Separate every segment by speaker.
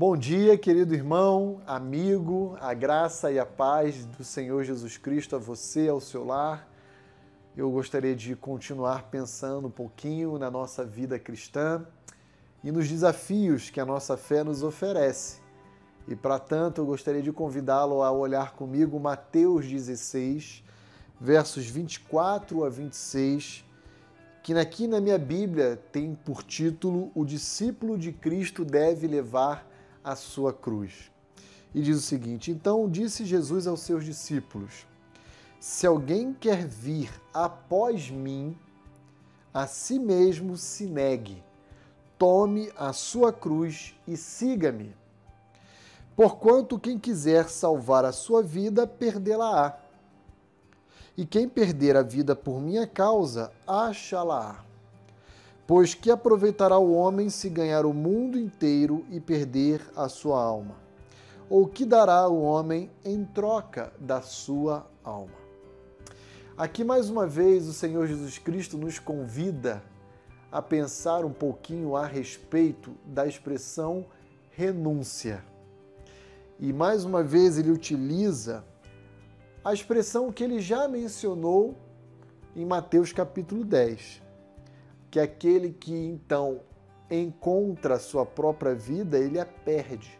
Speaker 1: Bom dia, querido irmão, amigo, a graça e a paz do Senhor Jesus Cristo a você, ao seu lar. Eu gostaria de continuar pensando um pouquinho na nossa vida cristã e nos desafios que a nossa fé nos oferece. E para tanto, eu gostaria de convidá-lo a olhar comigo Mateus 16, versos 24 a 26, que aqui na minha Bíblia tem por título O discípulo de Cristo deve levar a sua cruz. E diz o seguinte: Então disse Jesus aos seus discípulos: Se alguém quer vir após mim, a si mesmo se negue, tome a sua cruz e siga-me. Porquanto quem quiser salvar a sua vida, perdê-la-á. E quem perder a vida por minha causa, acha-la-á. Pois que aproveitará o homem se ganhar o mundo inteiro e perder a sua alma? Ou que dará o homem em troca da sua alma? Aqui mais uma vez o Senhor Jesus Cristo nos convida a pensar um pouquinho a respeito da expressão renúncia. E mais uma vez ele utiliza a expressão que ele já mencionou em Mateus capítulo 10 que aquele que então encontra a sua própria vida, ele a perde.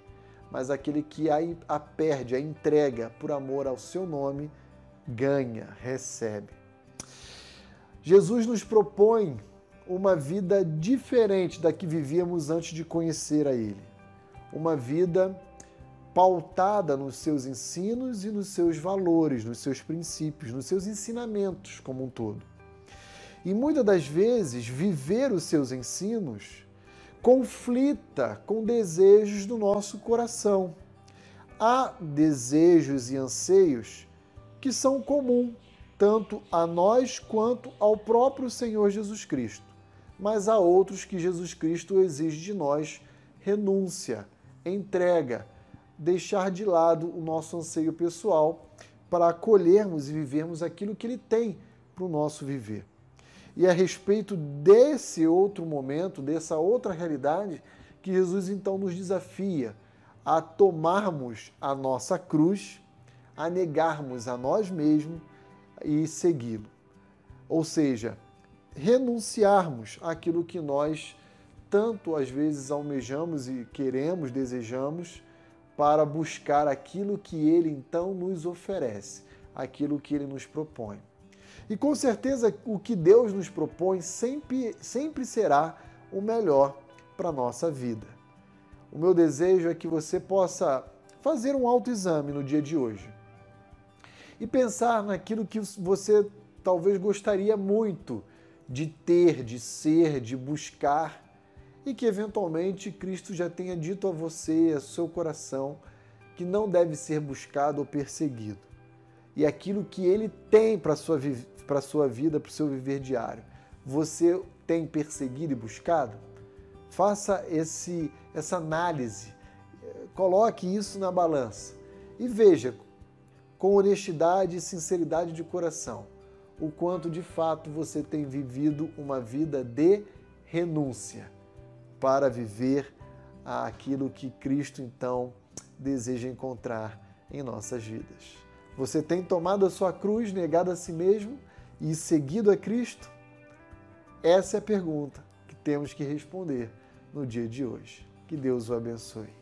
Speaker 1: Mas aquele que a, perde, a entrega por amor ao seu nome, ganha, recebe. Jesus nos propõe uma vida diferente da que vivíamos antes de conhecer a Ele. Uma vida pautada nos seus ensinos e nos seus valores, nos seus princípios, nos seus ensinamentos como um todo. E muitas das vezes, viver os seus ensinos conflita com desejos do nosso coração. Há desejos e anseios que são comuns tanto a nós quanto ao próprio Senhor Jesus Cristo. Mas há outros que Jesus Cristo exige de nós renúncia, entrega, deixar de lado o nosso anseio pessoal para acolhermos e vivermos aquilo que Ele tem para o nosso viver. E é a respeito desse outro momento, dessa outra realidade, que Jesus então nos desafia a tomarmos a nossa cruz, a negarmos a nós mesmos e segui-lo. Ou seja, renunciarmos àquilo que nós tanto às vezes almejamos e queremos, desejamos, para buscar aquilo que ele então nos oferece, aquilo que ele nos propõe. E com certeza o que Deus nos propõe sempre, sempre será o melhor para a nossa vida. O meu desejo é que você possa fazer um autoexame no dia de hoje e pensar naquilo que você talvez gostaria muito de ter, de ser, de buscar e que eventualmente Cristo já tenha dito a você, a seu coração, que não deve ser buscado ou perseguido. E aquilo que ele tem para a sua, para sua vida, para o seu viver diário? Você tem perseguido e buscado? Faça esse, essa análise, coloque isso na balança e veja com honestidade e sinceridade de coração o quanto de fato você tem vivido uma vida de renúncia para viver aquilo que Cristo então deseja encontrar em nossas vidas. Você tem tomado a sua cruz, negado a si mesmo e seguido a Cristo? Essa é a pergunta que temos que responder no dia de hoje. Que Deus o abençoe.